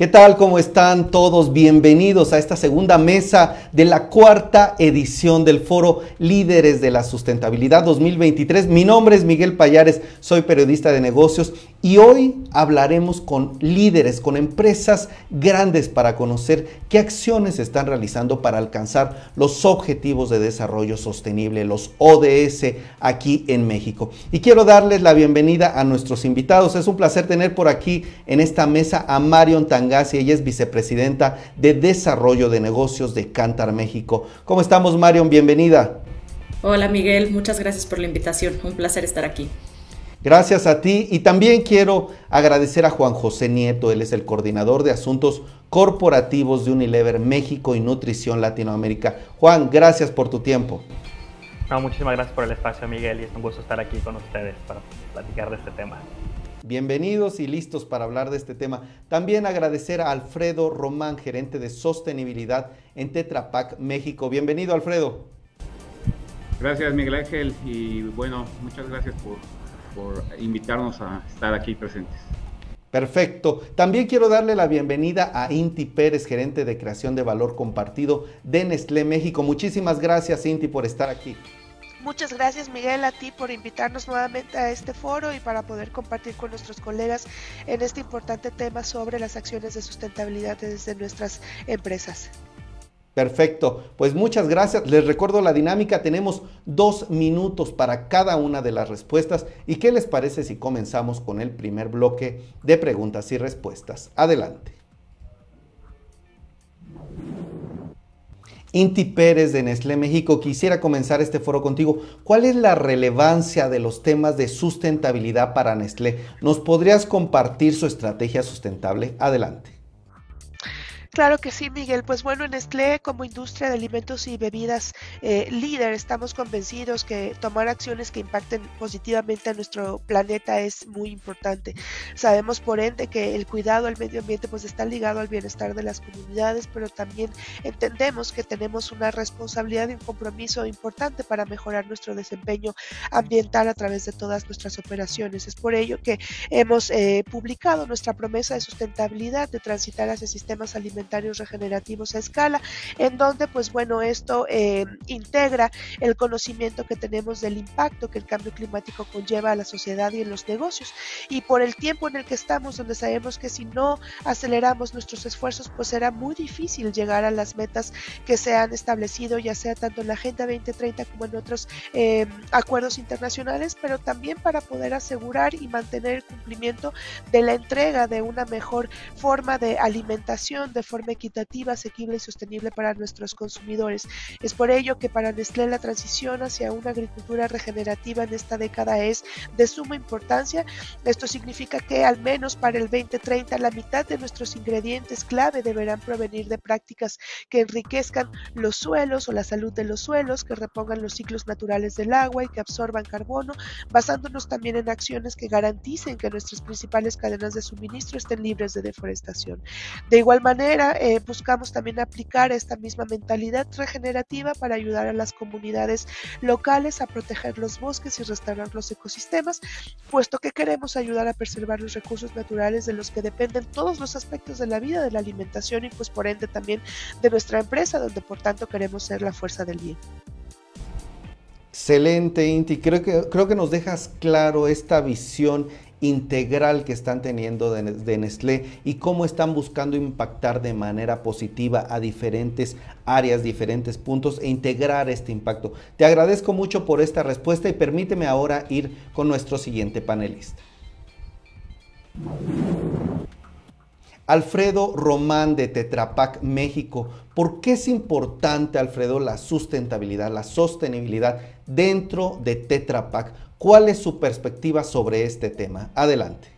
¿Qué tal? ¿Cómo están todos? Bienvenidos a esta segunda mesa de la cuarta edición del foro Líderes de la Sustentabilidad 2023. Mi nombre es Miguel Payares, soy periodista de negocios y hoy hablaremos con líderes, con empresas grandes para conocer qué acciones están realizando para alcanzar los objetivos de desarrollo sostenible, los ODS, aquí en México. Y quiero darles la bienvenida a nuestros invitados. Es un placer tener por aquí en esta mesa a Marion Tangasi. Ella es vicepresidenta de Desarrollo de Negocios de Cantar México. ¿Cómo estamos, Marion? Bienvenida. Hola, Miguel. Muchas gracias por la invitación. Un placer estar aquí. Gracias a ti y también quiero agradecer a Juan José Nieto, él es el coordinador de asuntos corporativos de Unilever México y Nutrición Latinoamérica. Juan, gracias por tu tiempo. muchísimas gracias por el espacio, Miguel, y es un gusto estar aquí con ustedes para platicar de este tema. Bienvenidos y listos para hablar de este tema. También agradecer a Alfredo Román, gerente de sostenibilidad en Tetra Pak México. Bienvenido, Alfredo. Gracias, Miguel Ángel, y bueno, muchas gracias por por invitarnos a estar aquí presentes. Perfecto. También quiero darle la bienvenida a Inti Pérez, gerente de creación de valor compartido de Nestlé México. Muchísimas gracias, Inti, por estar aquí. Muchas gracias, Miguel, a ti por invitarnos nuevamente a este foro y para poder compartir con nuestros colegas en este importante tema sobre las acciones de sustentabilidad desde nuestras empresas. Perfecto, pues muchas gracias. Les recuerdo la dinámica, tenemos dos minutos para cada una de las respuestas. ¿Y qué les parece si comenzamos con el primer bloque de preguntas y respuestas? Adelante. Inti Pérez de Nestlé México, quisiera comenzar este foro contigo. ¿Cuál es la relevancia de los temas de sustentabilidad para Nestlé? ¿Nos podrías compartir su estrategia sustentable? Adelante. Claro que sí, Miguel. Pues bueno, en Nestlé como industria de alimentos y bebidas eh, líder estamos convencidos que tomar acciones que impacten positivamente a nuestro planeta es muy importante. Sabemos por ende que el cuidado al medio ambiente pues está ligado al bienestar de las comunidades, pero también entendemos que tenemos una responsabilidad y un compromiso importante para mejorar nuestro desempeño ambiental a través de todas nuestras operaciones. Es por ello que hemos eh, publicado nuestra promesa de sustentabilidad de transitar hacia sistemas alimentarios regenerativos a escala, en donde pues bueno, esto eh, integra el conocimiento que tenemos del impacto que el cambio climático conlleva a la sociedad y en los negocios. Y por el tiempo en el que estamos, donde sabemos que si no aceleramos nuestros esfuerzos, pues será muy difícil llegar a las metas que se han establecido, ya sea tanto en la Agenda 2030 como en otros eh, acuerdos internacionales, pero también para poder asegurar y mantener el cumplimiento de la entrega de una mejor forma de alimentación, de forma equitativa, asequible y sostenible para nuestros consumidores. Es por ello que para Nestlé la transición hacia una agricultura regenerativa en esta década es de suma importancia. Esto significa que al menos para el 2030 la mitad de nuestros ingredientes clave deberán provenir de prácticas que enriquezcan los suelos o la salud de los suelos, que repongan los ciclos naturales del agua y que absorban carbono, basándonos también en acciones que garanticen que nuestras principales cadenas de suministro estén libres de deforestación. De igual manera, eh, buscamos también aplicar esta misma mentalidad regenerativa para ayudar a las comunidades locales a proteger los bosques y restaurar los ecosistemas, puesto que queremos ayudar a preservar los recursos naturales de los que dependen todos los aspectos de la vida, de la alimentación y pues por ende también de nuestra empresa, donde por tanto queremos ser la fuerza del bien. Excelente, Inti. Creo que, creo que nos dejas claro esta visión integral que están teniendo de, Nestlé y cómo están buscando impactar de manera positiva a diferentes áreas, diferentes puntos e integrar este impacto. Te agradezco mucho por esta respuesta y permíteme ahora ir con nuestro siguiente panelista. Alfredo Román de Tetrapac México. ¿Por qué es importante, Alfredo, la sustentabilidad, la sostenibilidad dentro de Tetrapac? ¿Cuál es su perspectiva sobre este tema? Adelante.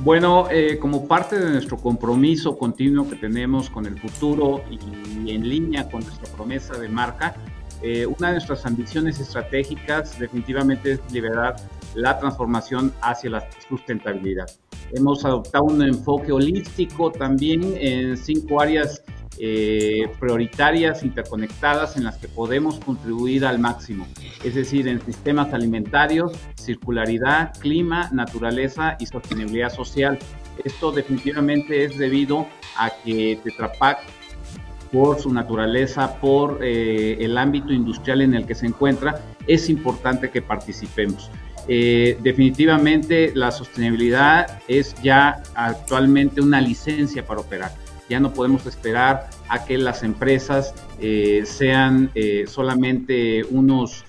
Bueno, eh, como parte de nuestro compromiso continuo que tenemos con el futuro y en línea con nuestra promesa de marca, eh, una de nuestras ambiciones estratégicas definitivamente es liberar la transformación hacia la sustentabilidad. Hemos adoptado un enfoque holístico también en cinco áreas eh, prioritarias, interconectadas, en las que podemos contribuir al máximo, es decir, en sistemas alimentarios, circularidad, clima, naturaleza y sostenibilidad social. Esto definitivamente es debido a que Tetra Pak por su naturaleza, por eh, el ámbito industrial en el que se encuentra, es importante que participemos. Eh, definitivamente la sostenibilidad es ya actualmente una licencia para operar. Ya no podemos esperar a que las empresas eh, sean solamente unos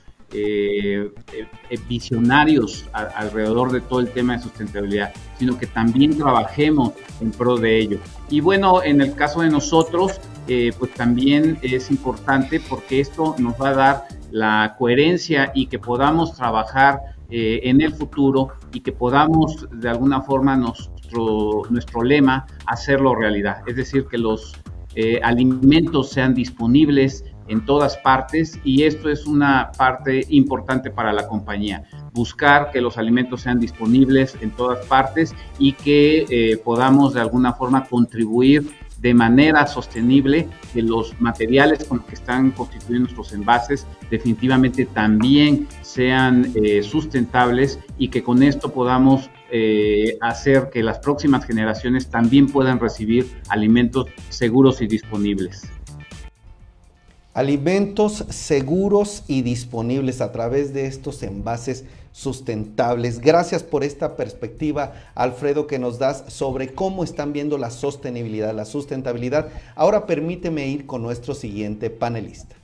visionarios alrededor de todo el tema de sustentabilidad, sino que también trabajemos en pro de ello. Y bueno, en el caso de nosotros, eh, pues también es importante porque esto nos va a dar la coherencia y que podamos trabajar eh, en el futuro y que podamos de alguna forma nuestro, nuestro lema hacerlo realidad. Es decir, que los eh, alimentos sean disponibles en todas partes y esto es una parte importante para la compañía. Buscar que los alimentos sean disponibles en todas partes y que podamos de alguna forma contribuir de manera sostenible que los materiales con los que están constituyendo nuestros envases definitivamente también sean eh, sustentables y que con esto podamos eh, hacer que las próximas generaciones también puedan recibir alimentos seguros y disponibles. Alimentos seguros y disponibles a través de estos envases sustentables. Gracias por esta perspectiva, Alfredo, que nos das sobre cómo están viendo la sostenibilidad, la sustentabilidad. Ahora permíteme ir con nuestro siguiente panelista.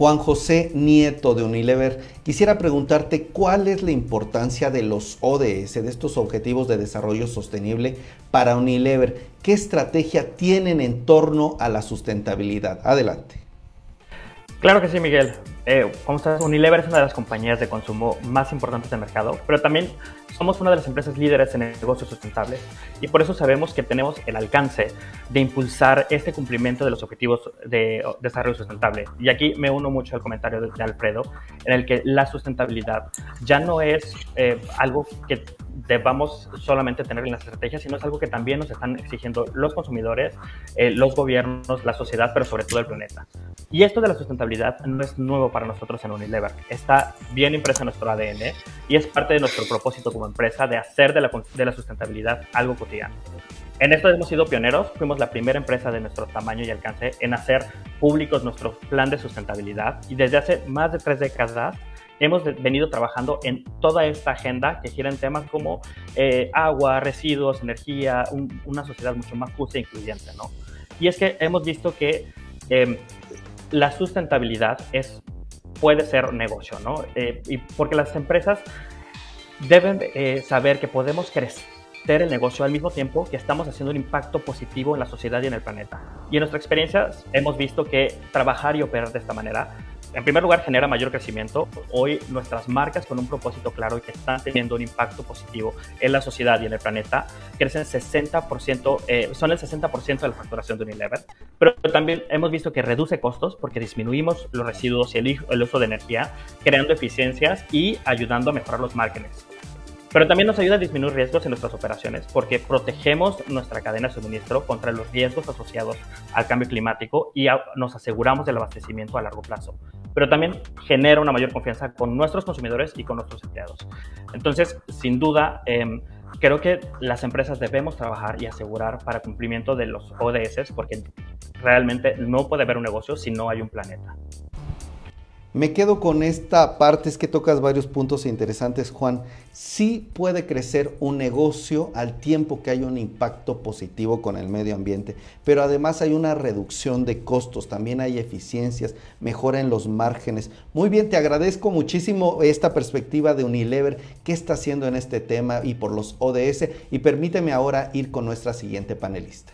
Juan José Nieto de Unilever, quisiera preguntarte cuál es la importancia de los ODS, de estos Objetivos de Desarrollo Sostenible para Unilever. ¿Qué estrategia tienen en torno a la sustentabilidad? Adelante. Claro que sí, Miguel. Eh, como sabes, Unilever es una de las compañías de consumo más importantes del mercado, pero también somos una de las empresas líderes en negocios sustentables y por eso sabemos que tenemos el alcance de impulsar este cumplimiento de los objetivos de desarrollo sustentable. Y aquí me uno mucho al comentario de, Alfredo, en el que la sustentabilidad ya no es eh, algo que debamos solamente tener en las estrategias, sino es algo que también nos están exigiendo los consumidores, eh, los gobiernos, la sociedad, pero sobre todo el planeta. Y esto de la sustentabilidad no es nuevo para nosotros en Unilever. Está bien impreso en nuestro ADN y es parte de nuestro propósito como empresa de hacer de la, de la sustentabilidad algo cotidiano. En esto hemos sido pioneros, fuimos la primera empresa de nuestro tamaño y alcance en hacer públicos nuestro plan de sustentabilidad y desde hace más de tres décadas hemos venido trabajando en toda esta agenda que gira en temas como eh, agua, residuos, energía, una sociedad mucho más justa e incluyente, ¿no? Y es que hemos visto que em, la sustentabilidad es, puede ser negocio, ¿no? Eh, y porque las empresas deben eh, saber que podemos crecer el negocio al mismo tiempo que estamos haciendo un impacto positivo en la sociedad y en el planeta. Y en nuestra experiencia hemos visto que trabajar y operar de esta manera en primer lugar, genera mayor crecimiento. Hoy nuestras marcas con un propósito claro y que están teniendo un impacto positivo en la sociedad y en el planeta crecen 60%, eh, son el 60% de la facturación de Unilever. Pero también hemos visto que reduce costos porque disminuimos los residuos y el, el uso de energía, creando eficiencias y ayudando a mejorar los márgenes. Pero también nos ayuda a disminuir riesgos en nuestras operaciones porque protegemos nuestra cadena de suministro contra los riesgos asociados al cambio climático y nos aseguramos del abastecimiento a largo plazo. Pero también genera una mayor confianza con nuestros consumidores y con nuestros empleados. Entonces, sin duda, em, creo que las empresas debemos trabajar y asegurar para cumplimiento de los ODS porque realmente no puede haber un negocio si no hay un planeta. Me quedo con esta parte, es que tocas varios puntos interesantes, Juan. Sí puede crecer un negocio al tiempo que hay un impacto positivo con el medio ambiente, pero además hay una reducción de costos, también hay eficiencias, mejora en los márgenes. Muy bien, te agradezco muchísimo esta perspectiva de Unilever, qué está haciendo en este tema y por los ODS, y permíteme ahora ir con nuestra siguiente panelista.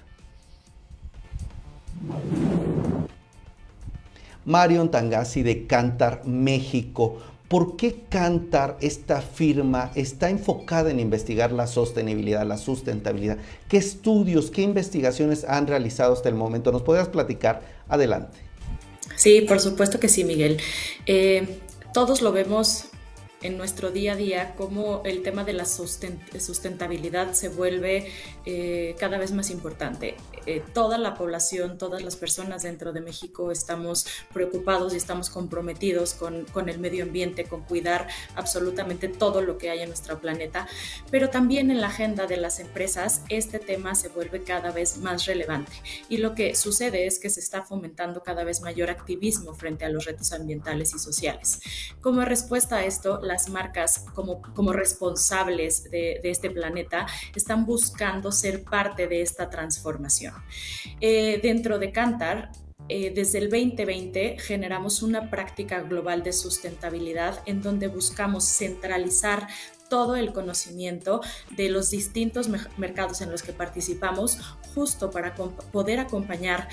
Marion Tangasi de Cantar México. ¿Por qué Cantar, esta firma, está enfocada en investigar la sostenibilidad, la sustentabilidad? ¿Qué estudios, qué investigaciones han realizado hasta el momento? ¿Nos podrías platicar? Adelante. Sí, por supuesto que sí, Miguel. Eh, todos lo vemos en nuestro día a día cómo el tema de la sustentabilidad se vuelve eh, cada vez más importante. Eh, toda la población, todas las personas dentro de México estamos preocupados y estamos comprometidos con, con el medio ambiente, con cuidar absolutamente todo lo que hay en nuestro planeta, pero también en la agenda de las empresas este tema se vuelve cada vez más relevante y lo que sucede es que se está fomentando cada vez mayor activismo frente a los retos ambientales y sociales. Como respuesta a esto, las marcas como, como responsables de, este planeta están buscando ser parte de esta transformación. Eh, dentro de Cantar, eh, desde el 2020 generamos una práctica global de sustentabilidad en donde buscamos centralizar todo el conocimiento de los distintos mercados en los que participamos justo para poder acompañar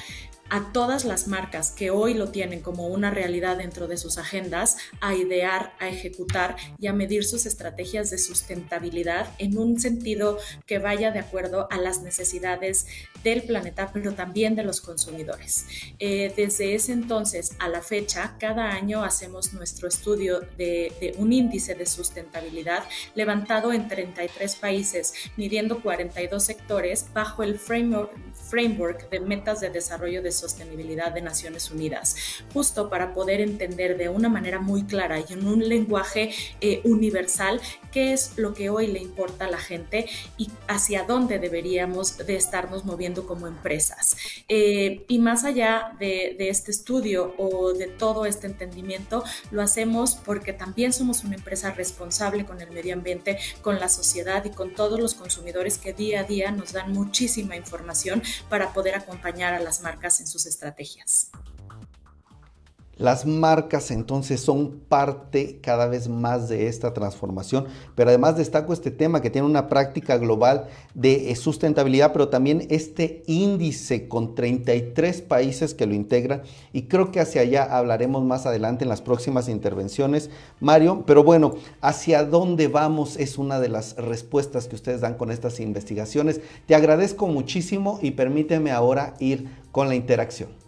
a todas las marcas que hoy lo tienen como una realidad dentro de sus agendas a idear, a ejecutar y a medir sus estrategias de sustentabilidad en un sentido que vaya de acuerdo a las necesidades del planeta, pero también de los consumidores. Eh, desde ese entonces a la fecha, cada año hacemos nuestro estudio de, de un índice de sustentabilidad levantado en 33 países, midiendo 42 sectores bajo el framework, framework de metas de desarrollo de sostenibilidad de Naciones Unidas, justo para poder entender de una manera muy clara y en un lenguaje eh, universal qué es lo que hoy le importa a la gente y hacia dónde deberíamos de estarnos moviendo como empresas. Eh, y más allá de, de este estudio o de todo este entendimiento, lo hacemos porque también somos una empresa responsable con el medio ambiente, con la sociedad y con todos los consumidores que día a día nos dan muchísima información para poder acompañar a las marcas en sus estrategias. Las marcas entonces son parte cada vez más de esta transformación, pero además destaco este tema que tiene una práctica global de eh, sustentabilidad, pero también este índice con 33 países que lo integran y creo que hacia allá hablaremos más adelante en las próximas intervenciones, Mario, pero bueno, hacia dónde vamos es una de las respuestas que ustedes dan con estas investigaciones. Te agradezco muchísimo y permíteme ahora ir con la interacción.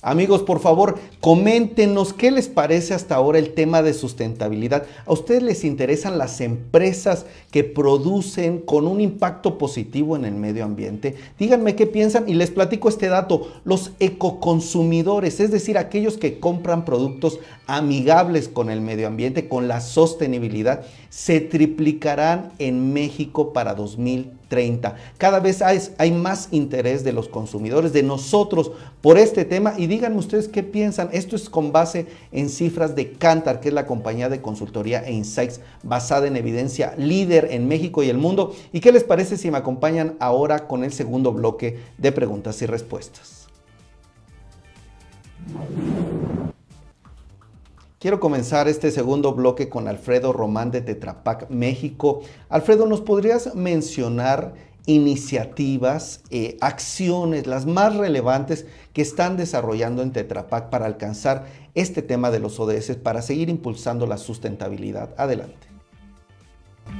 Amigos, por favor, coméntenos qué les parece hasta ahora el tema de sustentabilidad. ¿A ustedes les interesan las empresas que producen con un impacto positivo en el medio ambiente? Díganme qué piensan y les platico este dato. Los ecoconsumidores, es decir, aquellos que compran productos amigables con el medio ambiente, con la sostenibilidad, se triplicarán en México para 2030. Cada vez hay, hay, más interés de los consumidores, de nosotros, por este tema. Y díganme ustedes qué piensan. Esto es con base en cifras de Cantar, que es la compañía de consultoría e insights basada en evidencia líder en México y el mundo. ¿Y qué les parece si me acompañan ahora con el segundo bloque de preguntas y respuestas? Quiero comenzar este segundo bloque con Alfredo Román de Tetrapac México. Alfredo, ¿nos podrías mencionar iniciativas, eh, acciones, las más relevantes que están desarrollando en Tetrapac para alcanzar este tema de los ODS, para seguir impulsando la sustentabilidad? Adelante.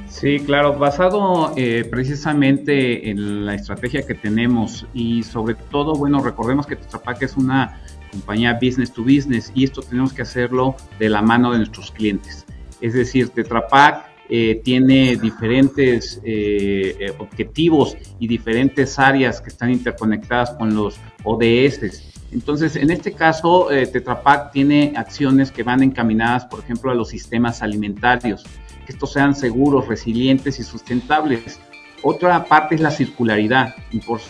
Sí, claro, basado eh, precisamente en la estrategia que tenemos y sobre todo, bueno, recordemos que Tetrapac es una compañía business to business y esto tenemos que hacerlo de la mano de nuestros clientes. Es decir, Tetra eh, tiene diferentes eh, eh, objetivos y diferentes áreas que están interconectadas con los ODS. Entonces, en este caso, eh, Tetra tiene acciones que van encaminadas, por ejemplo, a los sistemas alimentarios, que estos sean seguros, resilientes y sustentables. Otra parte es la circularidad,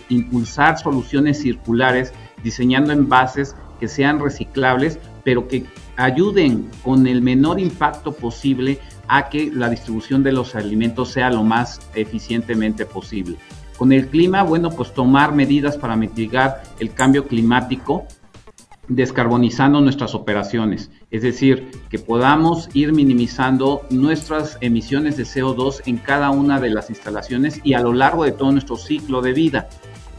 impulsar soluciones circulares diseñando envases que sean reciclables, pero que ayuden con el menor impacto posible a que la distribución de los alimentos sea lo más eficientemente posible. Con el clima, bueno, pues tomar medidas para mitigar el cambio climático, descarbonizando nuestras operaciones, es decir, que podamos ir minimizando nuestras emisiones de CO2 en cada una de las instalaciones y a lo largo de todo nuestro ciclo de vida.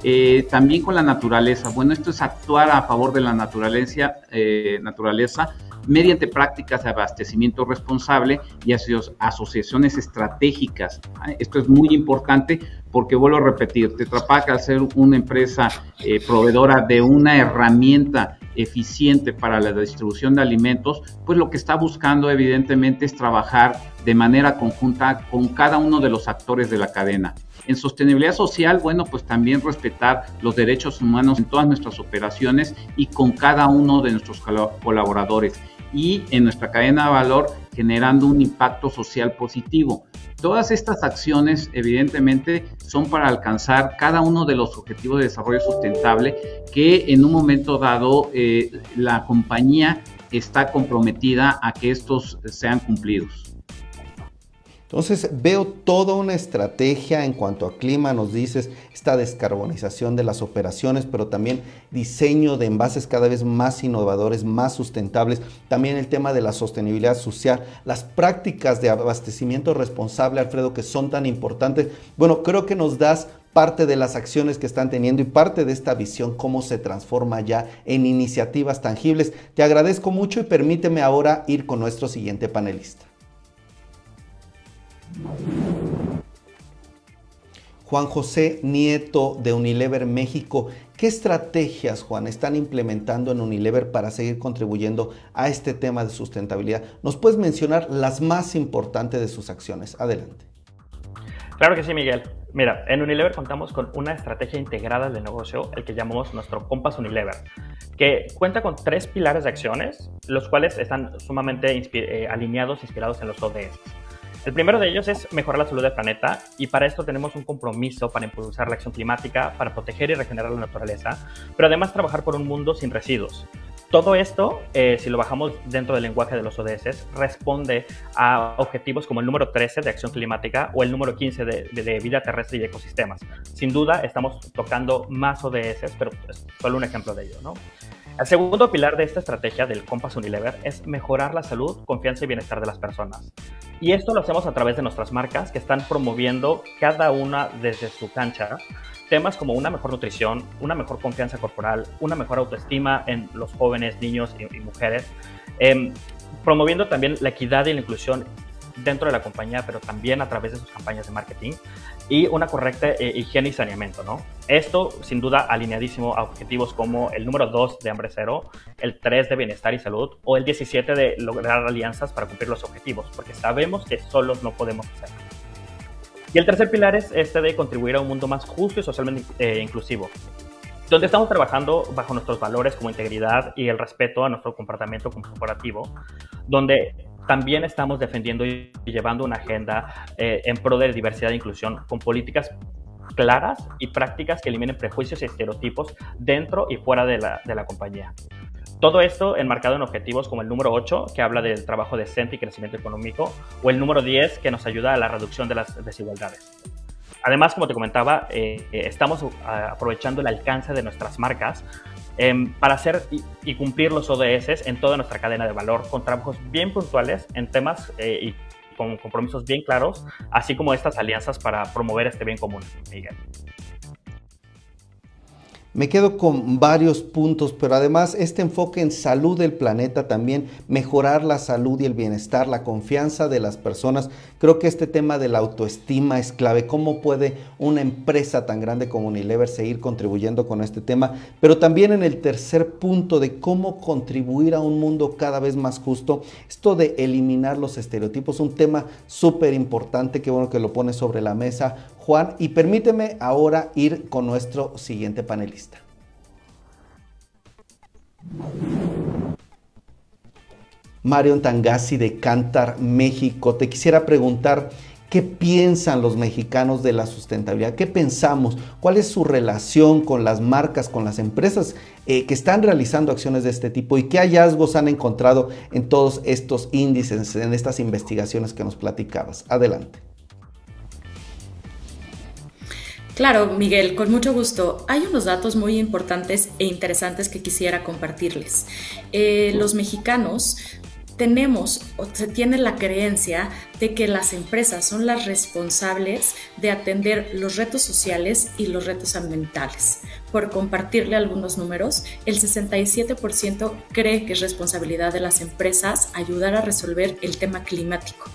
Eh, también con la naturaleza. Bueno, esto es actuar a favor de la naturaleza, eh, naturaleza mediante prácticas de abastecimiento responsable y asociaciones estratégicas. Esto es muy importante porque vuelvo a repetir, Tetra Pak al ser una empresa eh, proveedora de una herramienta eficiente para la distribución de alimentos, pues lo que está buscando evidentemente es trabajar de manera conjunta con cada uno de los actores de la cadena. En sostenibilidad social, bueno, pues también respetar los derechos humanos en todas nuestras operaciones y con cada uno de nuestros colaboradores. Y en nuestra cadena de valor generando un impacto social positivo. Todas estas acciones, evidentemente, son para alcanzar cada uno de los objetivos de desarrollo sustentable que en un momento dado eh, la compañía está comprometida a que estos sean cumplidos. Entonces veo toda una estrategia en cuanto a clima, nos dices, esta descarbonización de las operaciones, pero también diseño de envases cada vez más innovadores, más sustentables, también el tema de la sostenibilidad social, las prácticas de abastecimiento responsable, Alfredo, que son tan importantes. Bueno, creo que nos das parte de las acciones que están teniendo y parte de esta visión, cómo se transforma ya en iniciativas tangibles. Te agradezco mucho y permíteme ahora ir con nuestro siguiente panelista. Juan José Nieto de Unilever México. ¿Qué estrategias, Juan, están implementando en Unilever para seguir contribuyendo a este tema de sustentabilidad? ¿Nos puedes mencionar las más importantes de sus acciones? Adelante. Claro que sí, Miguel. Mira, en Unilever contamos con una estrategia integrada de negocio, el que llamamos nuestro Compass Unilever, que cuenta con tres pilares de acciones, los cuales están sumamente eh, alineados, inspirados en los ODS. El primero de ellos es mejorar la salud del planeta y para esto tenemos un compromiso para impulsar la acción climática, para proteger y regenerar la naturaleza, pero además trabajar por un mundo sin residuos. Todo esto, eh, si lo bajamos dentro del lenguaje de los ODS, responde a objetivos como el número 13 de acción climática o el número 15 de, de vida terrestre y ecosistemas. Sin duda, estamos tocando más ODS, pero es solo un ejemplo de ello, ¿no? El segundo pilar de esta estrategia del Compass Unilever es mejorar la salud, confianza y bienestar de las personas. Y esto lo hacemos a través de nuestras marcas que están promoviendo cada una desde su cancha temas como una mejor nutrición, una mejor confianza corporal, una mejor autoestima en los jóvenes, niños y, mujeres, em, promoviendo también la equidad y la inclusión dentro de la compañía, pero también a través de sus campañas de marketing y una correcta eh, higiene y saneamiento, ¿no? Esto, sin duda, alineadísimo a objetivos como el número 2 de hambre cero, el 3 de bienestar y salud o el 17 de lograr alianzas para cumplir los objetivos, porque sabemos que solos no podemos hacerlo. Y el tercer pilar es este de contribuir a un mundo más justo y socialmente eh, inclusivo, donde estamos trabajando bajo nuestros valores como integridad y el respeto a nuestro comportamiento corporativo, donde también estamos defendiendo y llevando una agenda eh, en pro de diversidad e inclusión con políticas claras y prácticas que eliminen prejuicios y estereotipos dentro y fuera de la, de la compañía. Todo esto enmarcado en objetivos como el número 8, que habla del trabajo decente y crecimiento económico, o el número 10, que nos ayuda a la reducción de las desigualdades. Además, como te comentaba, eh, eh, estamos aprovechando el alcance de nuestras marcas Em, para hacer y, cumplir los ODS en toda nuestra cadena de valor con trabajos bien puntuales en temas eh, y con compromisos bien claros, así como estas alianzas para promover este bien común. Me quedo con varios puntos, pero además este enfoque en salud del planeta también, mejorar la salud y el bienestar, la confianza de las personas. Creo que este tema de la autoestima es clave. ¿Cómo puede una empresa tan grande como Unilever seguir contribuyendo con este tema? Pero también en el tercer punto de cómo contribuir a un mundo cada vez más justo. Esto de eliminar los estereotipos, un tema súper importante, qué bueno que lo pone sobre la mesa Juan, y permíteme ahora ir con nuestro siguiente panelista. Marion Tangasi de Cantar, México. Te quisiera preguntar, ¿qué piensan los mexicanos de la sustentabilidad? ¿Qué pensamos? ¿Cuál es su relación con las marcas, con las empresas eh, que están realizando acciones de este tipo? ¿Y qué hallazgos han encontrado en todos estos índices, en estas investigaciones que nos platicabas? Adelante. Claro, Miguel, con mucho gusto. Hay unos datos muy importantes e interesantes que quisiera compartirles. Eh, los mexicanos tenemos o se tiene la creencia de que las empresas son las responsables de atender los retos sociales y los retos ambientales. por compartirle algunos números, el 67% cree que es responsabilidad de las empresas ayudar a resolver el tema climático.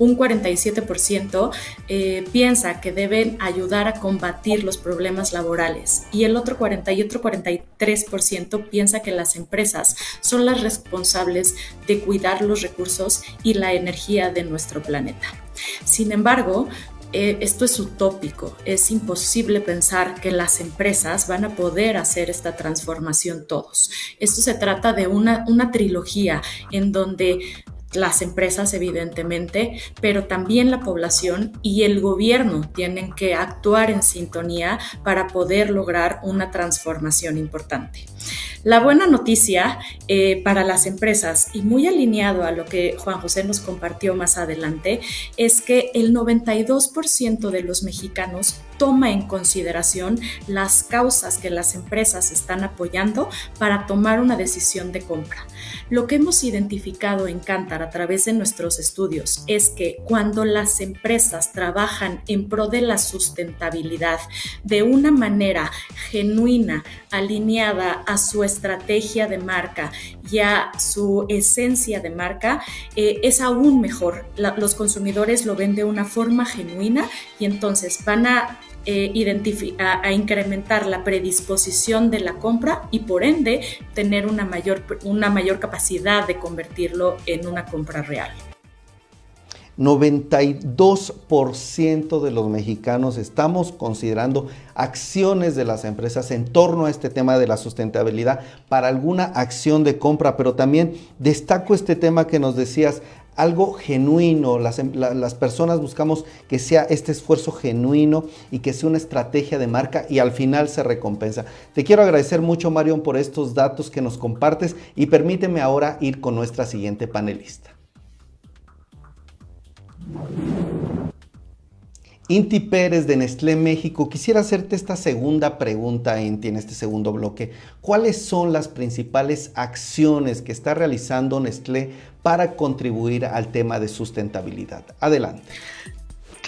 Un 47% eh, piensa que deben ayudar a combatir los problemas laborales y el otro 40 y otro 43% piensa que las empresas son las responsables de cuidar los recursos y la energía de nuestro planeta. Sin embargo, eh, esto es utópico, es imposible pensar que las empresas van a poder hacer esta transformación todos. Esto se trata de una, una trilogía en donde las empresas evidentemente, pero también la población y el gobierno tienen que actuar en sintonía para poder lograr una transformación importante. La buena noticia eh, para las empresas y muy alineado a lo que Juan José nos compartió más adelante es que el 92% de los mexicanos toma en consideración las causas que las empresas están apoyando para tomar una decisión de compra. Lo que hemos identificado en Cantar a través de nuestros estudios es que cuando las empresas trabajan en pro de la sustentabilidad de una manera genuina, alineada a su estrategia de marca y a su esencia de marca, eh, es aún mejor. los consumidores lo ven de una forma genuina y entonces van a eh, a, incrementar la predisposición de la compra y por ende tener una mayor, una mayor capacidad de convertirlo en una compra real. 92% de los mexicanos estamos considerando acciones de las empresas en torno a este tema de la sustentabilidad para alguna acción de compra, pero también destaco este tema que nos decías, algo genuino, em, las, personas buscamos que sea este esfuerzo genuino y que sea una estrategia de marca y al final se recompensa. Te quiero agradecer mucho, Marion, por estos datos que nos compartes y permíteme ahora ir con nuestra siguiente panelista. Inti Pérez de Nestlé México, quisiera hacerte esta segunda pregunta, Inti, en este segundo bloque. ¿Cuáles son las principales acciones que está realizando Nestlé para contribuir al tema de sustentabilidad? Adelante.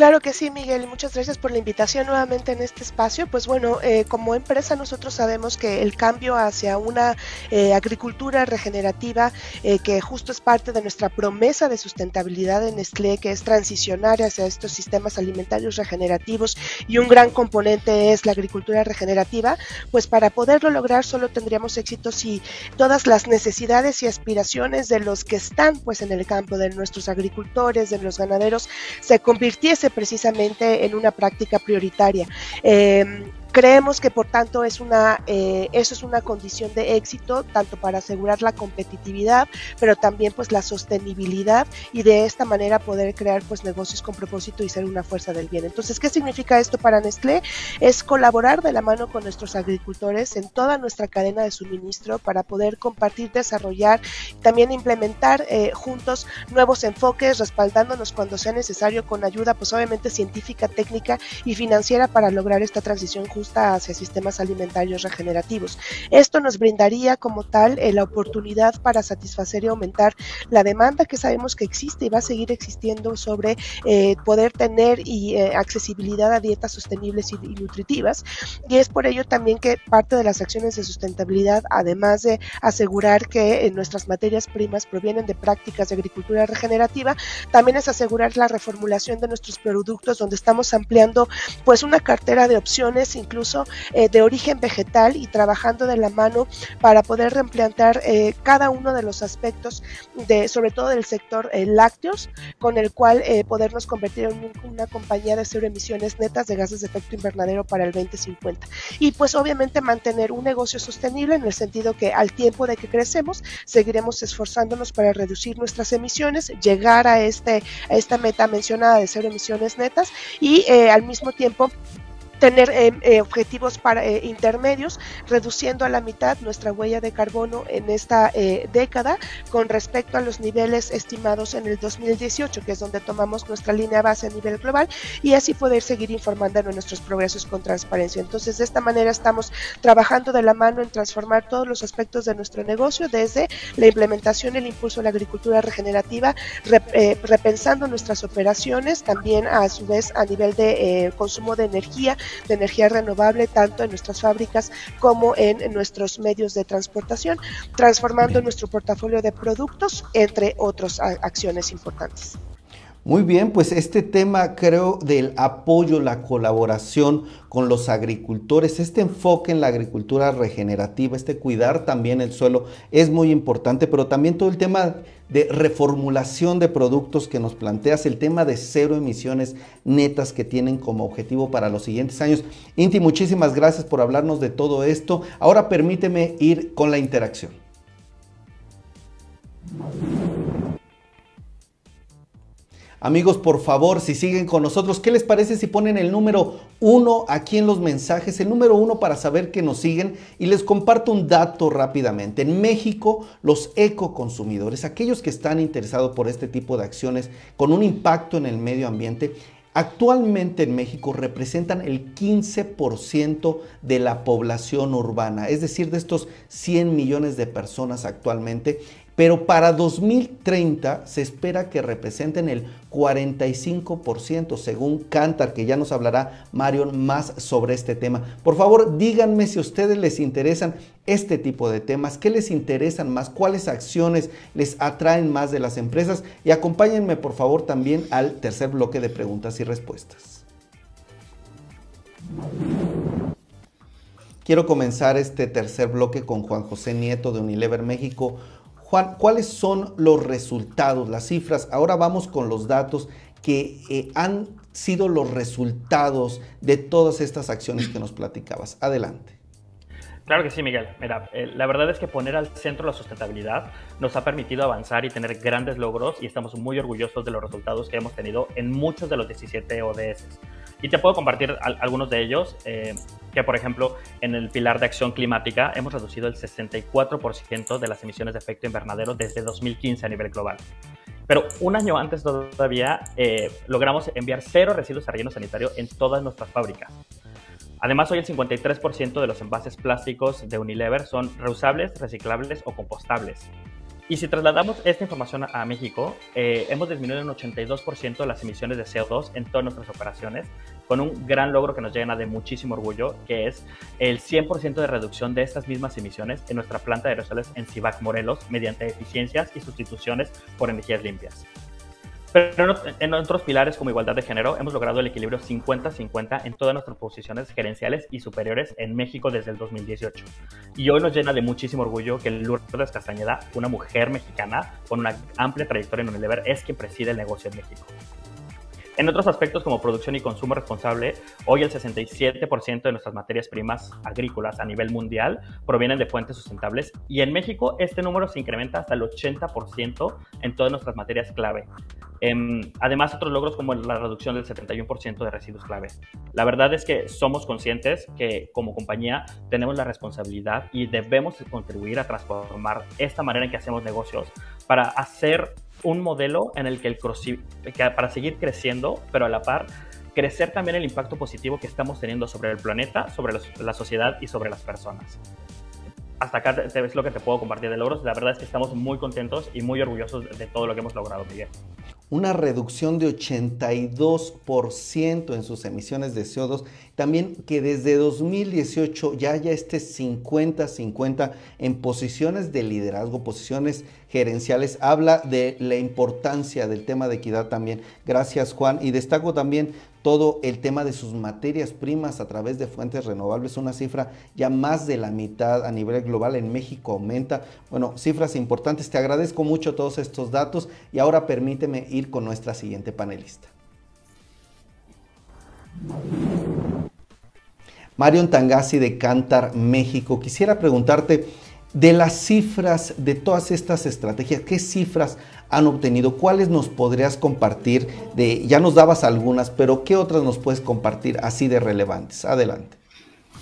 Claro que sí, Miguel, muchas gracias por la invitación nuevamente en este espacio. Pues bueno, eh, como empresa nosotros sabemos que el cambio hacia una eh, agricultura regenerativa, eh, que justo es parte de nuestra promesa de sustentabilidad en Nestlé, que es transicionar hacia estos sistemas alimentarios regenerativos y un gran componente es la agricultura regenerativa, pues para poderlo lograr solo tendríamos éxito si todas las necesidades y aspiraciones de los que están pues en el campo, de nuestros agricultores, de los ganaderos, se convirtiesen precisamente en una práctica prioritaria. Em, Creemos que por tanto es una, eh, eso es una condición de éxito tanto para asegurar la competitividad, pero también pues la sostenibilidad y de esta manera poder crear pues negocios con propósito y ser una fuerza del bien. Entonces, ¿qué significa esto para Nestlé? Es colaborar de la mano con nuestros agricultores en toda nuestra cadena de suministro para poder compartir, desarrollar, también implementar eh, juntos nuevos enfoques, respaldándonos cuando sea necesario con ayuda pues obviamente científica, técnica y financiera para lograr esta transición justa hacia sistemas alimentarios regenerativos. Esto nos brindaría como tal eh, la oportunidad para satisfacer y aumentar la demanda que sabemos que existe y va a seguir existiendo sobre eh, poder tener y eh, accesibilidad a dietas sostenibles y, nutritivas. Y es por ello también que parte de las acciones de sustentabilidad, además de asegurar que nuestras materias primas provienen de prácticas de agricultura regenerativa, también es asegurar la reformulación de nuestros productos donde estamos ampliando pues una cartera de opciones, incluso eh, de origen vegetal y trabajando de la mano para poder reimplantar eh, cada uno de los aspectos, de, sobre todo del sector eh, lácteos, con el cual podernos convertir en una compañía de cero emisiones netas de gases de efecto invernadero para el 2050. Y pues obviamente mantener un negocio sostenible en el sentido que al tiempo de que crecemos, seguiremos esforzándonos para reducir nuestras emisiones, llegar a, este, a esta meta mencionada de cero emisiones netas y al mismo tiempo tener eh, eh, objetivos para, eh, intermedios, reduciendo a la mitad nuestra huella de carbono en esta década con respecto a los niveles estimados en el 2018, que es donde tomamos nuestra línea base a nivel global, y así poder seguir informando de nuestros progresos con transparencia. Entonces, de esta manera estamos trabajando de la mano en transformar todos los aspectos de nuestro negocio, desde la implementación el impulso de la agricultura regenerativa, repensando nuestras operaciones, también a su vez a nivel de consumo de energía, de energía renovable tanto en nuestras fábricas como en, nuestros medios de transportación, transformando nuestro portafolio de productos, entre otras acciones importantes. Muy bien, pues este tema creo del apoyo, la colaboración con los agricultores, este enfoque en la agricultura regenerativa, este cuidar también el suelo es muy importante, pero también todo el tema de reformulación de productos que nos planteas, el tema de cero emisiones netas que tienen como objetivo para los siguientes años. Inti, muchísimas gracias por hablarnos de todo esto. Ahora permíteme ir con la interacción. Amigos, por favor, si siguen con nosotros, ¿qué les parece si ponen el número uno aquí en los mensajes? El número uno para saber que nos siguen. Y les comparto un dato rápidamente. En México, los ecoconsumidores, aquellos que están interesados por este tipo de acciones con un impacto en el medio ambiente, Actualmente en México representan el 15% de la población urbana, es decir, de estos 100 millones de personas actualmente, pero para 2030 se espera que representen el 45%, según Cantar, que ya nos hablará Marion más sobre este tema. Por favor, díganme si a ustedes les interesan este tipo de temas, qué les interesan más, cuáles acciones les atraen más de las empresas y acompáñenme por favor también al tercer bloque de preguntas y respuestas. Quiero comenzar este tercer bloque con Juan José Nieto de Unilever México Juan, ¿cuáles son los resultados, las cifras? Ahora vamos con los datos que eh, han sido los resultados de todas estas acciones que nos platicabas. Adelante. Claro que sí, Miguel. Mira, eh, la verdad es que poner al centro la sustentabilidad nos ha permitido avanzar y tener grandes logros y estamos muy orgullosos de los resultados que hemos tenido en muchos de los 17 ODS. Y te puedo compartir algunos de ellos, eh, que por ejemplo en el pilar de acción climática hemos reducido el 64% de las emisiones de efecto invernadero desde 2015 a nivel global. Pero un año antes todavía eh, logramos enviar cero residuos a relleno sanitario en todas nuestras fábricas. Además, hoy el 53% de los envases plásticos de Unilever son reusables, reciclables o compostables. Y si trasladamos esta información a México, eh, hemos disminuido un 82% las emisiones de CO2 en todas nuestras operaciones, con un gran logro que nos llena de muchísimo orgullo, que es el 100% de reducción de estas mismas emisiones en nuestra planta de aerosoles en Cibac, Morelos, mediante eficiencias y sustituciones por energías limpias. Pero en otros pilares como igualdad de género hemos logrado el equilibrio 50-50 en todas nuestras posiciones gerenciales y superiores en México desde el 2018. Y hoy nos llena de muchísimo orgullo que Lourdes Castañeda, una mujer mexicana con una amplia trayectoria en Unilever, es quien preside el negocio en México. En otros aspectos como producción y consumo responsable, hoy el 67% de nuestras materias primas agrícolas a nivel mundial provienen de fuentes sustentables y en México este número se incrementa hasta el 80% en todas nuestras materias clave. Em, además, otros logros como la reducción del 71% de residuos clave. La verdad es que somos conscientes que como compañía tenemos la responsabilidad y debemos contribuir a transformar esta manera en que hacemos negocios para hacer un modelo en el que, el que para seguir creciendo, pero a la par crecer también el impacto positivo que estamos teniendo sobre el planeta, sobre la sociedad y sobre las personas. Hasta acá es lo que te puedo compartir de logros. La verdad es que estamos muy contentos y muy orgullosos de todo lo que hemos logrado, Miguel una reducción de 82% en sus emisiones de CO2. También que desde 2018 ya haya este 50-50 en posiciones de liderazgo, posiciones gerenciales. Habla de la importancia del tema de equidad también. Gracias Juan. Y destaco también todo el tema de sus materias primas a través de fuentes renovables, una cifra ya más de la mitad a nivel global, en México aumenta. Bueno, cifras importantes, te agradezco mucho todos estos datos y ahora permíteme ir con nuestra siguiente panelista. Marion Tangasi de Cantar, México. Quisiera preguntarte de las cifras de todas estas estrategias, ¿qué cifras han obtenido? ¿Cuáles nos podrías compartir? De, ya nos dabas algunas, pero ¿qué otras nos puedes compartir así de relevantes? Adelante.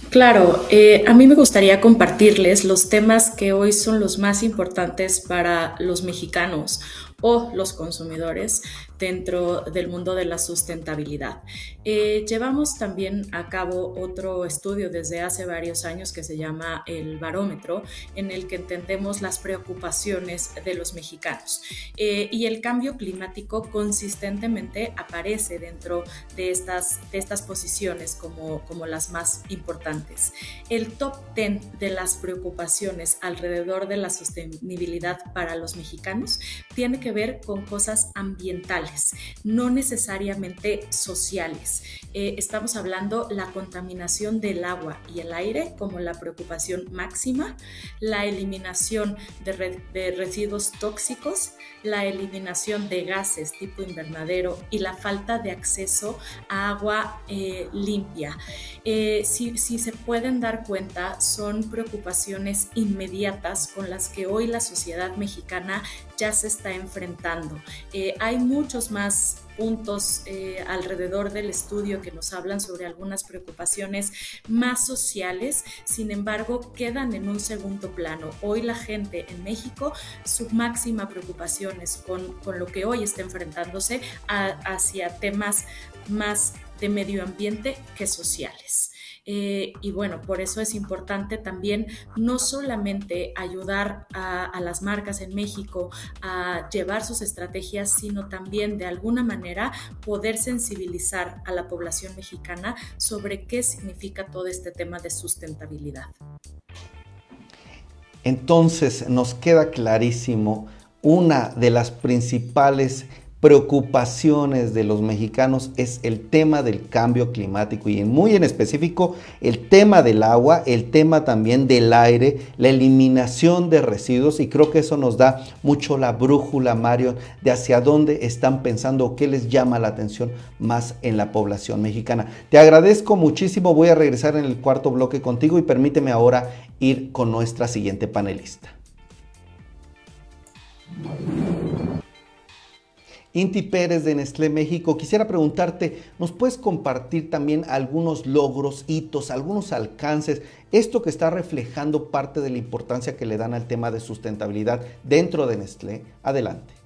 Claro, eh, a mí me gustaría compartirles los temas que hoy son los más importantes para los mexicanos o los consumidores dentro del mundo de la sustentabilidad. Eh, llevamos también a cabo otro estudio desde hace varios años que se llama el barómetro, en el que entendemos las preocupaciones de los mexicanos. Eh, y el cambio climático consistentemente aparece dentro de estas, de estas posiciones como, como las más importantes. El top 10 de las preocupaciones alrededor de la sostenibilidad para los mexicanos tiene que ver con cosas ambientales, no necesariamente sociales. Eh, estamos hablando la contaminación del agua y el aire como la preocupación máxima, la eliminación de, residuos tóxicos, la eliminación de gases tipo invernadero y la falta de acceso a agua eh, limpia. Eh, si se pueden dar cuenta, son preocupaciones inmediatas con las que hoy la sociedad mexicana ya se está enfrentando. Eh, hay muchos más puntos eh, alrededor del estudio que nos hablan sobre algunas preocupaciones más sociales, sin embargo, quedan en un segundo plano. Hoy la gente en México, su máxima preocupación es con, con lo que hoy está enfrentándose hacia temas más de medio ambiente que sociales. Eh, y bueno, por eso es importante también no solamente ayudar a, las marcas en México a llevar sus estrategias, sino también de alguna manera poder sensibilizar a la población mexicana sobre qué significa todo este tema de sustentabilidad. Entonces nos queda clarísimo una de las principales preocupaciones de los mexicanos es el tema del cambio climático y muy en específico el tema del agua, el tema también del aire, la eliminación de residuos y creo que eso nos da mucho la brújula, Mario, de hacia dónde están pensando o qué les llama la atención más en la población mexicana. Te agradezco muchísimo, voy a regresar en el cuarto bloque contigo y permíteme ahora ir con nuestra siguiente panelista. Inti Pérez de Nestlé México, quisiera preguntarte, ¿nos puedes compartir también algunos logros, hitos, algunos alcances? Esto que está reflejando parte de la importancia que le dan al tema de sustentabilidad dentro de Nestlé. Adelante.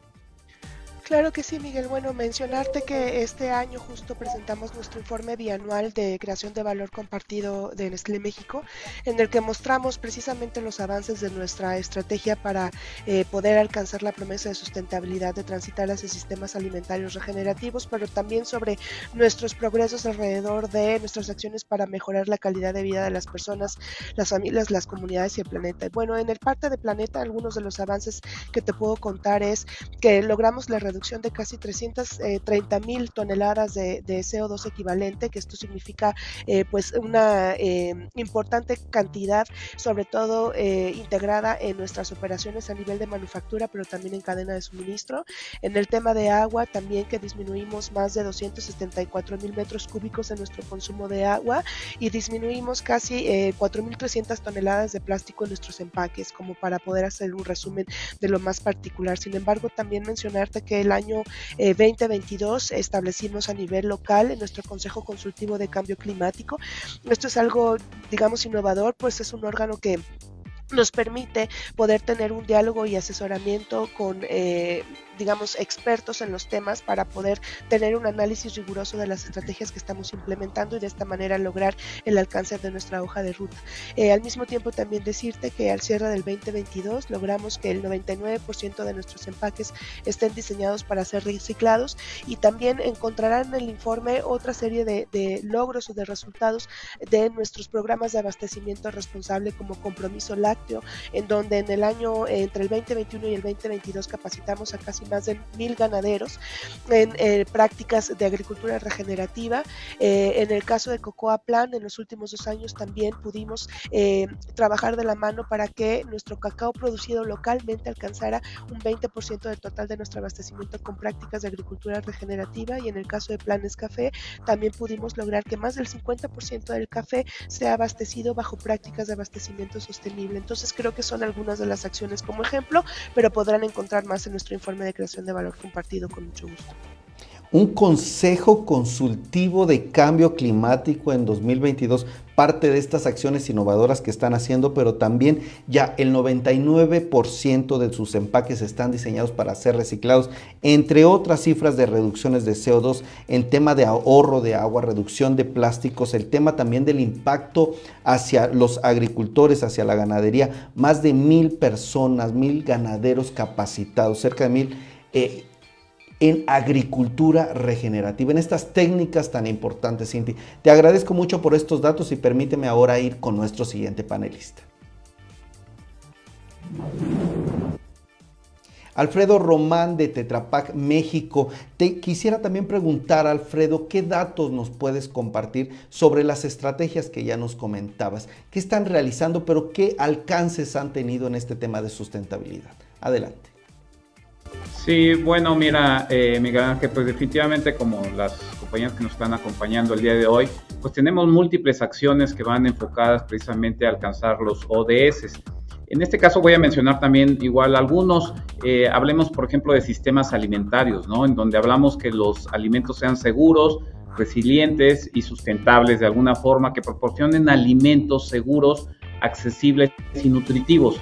Claro que sí, Miguel. Bueno, mencionarte que este año justo presentamos nuestro informe bianual de creación de valor compartido de Nestlé México, en el que mostramos precisamente los avances de nuestra estrategia para eh, poder alcanzar la promesa de sustentabilidad, de transitar hacia sistemas alimentarios regenerativos, pero también sobre nuestros progresos alrededor de nuestras acciones para mejorar la calidad de vida de las personas, las familias, las comunidades y el planeta. Bueno, en el parte de planeta, algunos de los avances que te puedo contar es que logramos la reducción reducción de casi 330 eh, mil toneladas de, CO2 equivalente, que esto significa eh, pues una eh, importante cantidad, sobre todo integrada en nuestras operaciones a nivel de manufactura, pero también en cadena de suministro. En el tema de agua, también que disminuimos más de 274 mil metros cúbicos en nuestro consumo de agua y disminuimos casi 4.300 toneladas de plástico en nuestros empaques, como para poder hacer un resumen de lo más particular. Sin embargo, también mencionarte que el año 2022 eh, establecimos a nivel local en nuestro Consejo Consultivo de Cambio Climático. Esto es algo, digamos, innovador, pues es un órgano que nos permite poder tener un diálogo y asesoramiento con eh, digamos, expertos en los temas para poder tener un análisis riguroso de las estrategias que estamos implementando y de esta manera lograr el alcance de nuestra hoja de ruta. Eh, al mismo tiempo también decirte que al cierre del 2022 logramos que el 99% de nuestros empaques estén diseñados para ser reciclados y también encontrarán en el informe otra serie de, de logros o de resultados de nuestros programas de abastecimiento responsable como compromiso en donde en el año entre el 2021 y el 2022 capacitamos a casi más de mil ganaderos en eh, prácticas de agricultura regenerativa. Eh, en el caso de Cocoa Plan, en los últimos dos años también pudimos eh, trabajar de la mano para que nuestro cacao producido localmente alcanzara un 20% del total de nuestro abastecimiento con prácticas de agricultura regenerativa y en el caso de Planes Café también pudimos lograr que más del 50% del café sea abastecido bajo prácticas de abastecimiento sostenible. Entonces creo que son algunas de las acciones como ejemplo, pero podrán encontrar más en nuestro informe de creación de valor compartido con mucho gusto. Un consejo consultivo de cambio climático en 2022, parte de estas acciones innovadoras que están haciendo, pero también ya el 99% de sus empaques están diseñados para ser reciclados, entre otras cifras de reducciones de CO2, el tema de ahorro de agua, reducción de plásticos, el tema también del impacto hacia los agricultores, hacia la ganadería, más de mil personas, mil ganaderos capacitados, cerca de mil. Eh, en agricultura regenerativa, en estas técnicas tan importantes, Cinti. Te agradezco mucho por estos datos y permíteme ahora ir con nuestro siguiente panelista. Alfredo Román de Tetrapac México. Te quisiera también preguntar, Alfredo, ¿qué datos nos puedes compartir sobre las estrategias que ya nos comentabas? ¿Qué están realizando, pero qué alcances han tenido en este tema de sustentabilidad? Adelante. Sí, bueno, mira, eh, Miguel Ángel, pues definitivamente como las compañías que nos están acompañando el día de hoy, pues tenemos múltiples acciones que van enfocadas precisamente a alcanzar los ODS. En este caso voy a mencionar también igual algunos, eh, hablemos por ejemplo de sistemas alimentarios, ¿no? En donde hablamos que los alimentos sean seguros, resilientes y sustentables de alguna forma, que proporcionen alimentos seguros, accesibles y nutritivos.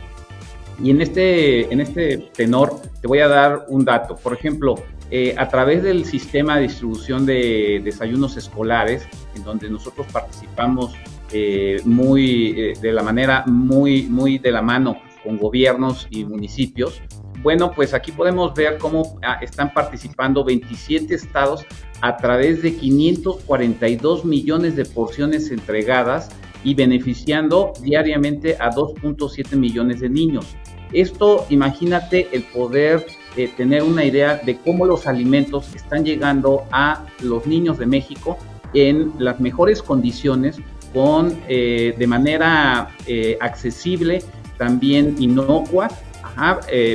Y en este, en este tenor te voy a dar un dato. Por ejemplo, eh, a través del sistema de distribución de desayunos escolares, en donde nosotros participamos eh, muy, eh, de la manera muy, muy de la mano con gobiernos y municipios, bueno, pues aquí podemos ver cómo ah, están participando 27 estados a través de 542 millones de porciones entregadas y beneficiando diariamente a 2.7 millones de niños. Esto, imagínate el poder eh, tener una idea de cómo los alimentos están llegando a los niños de México en las mejores condiciones, con eh, de manera eh, accesible, también inocua,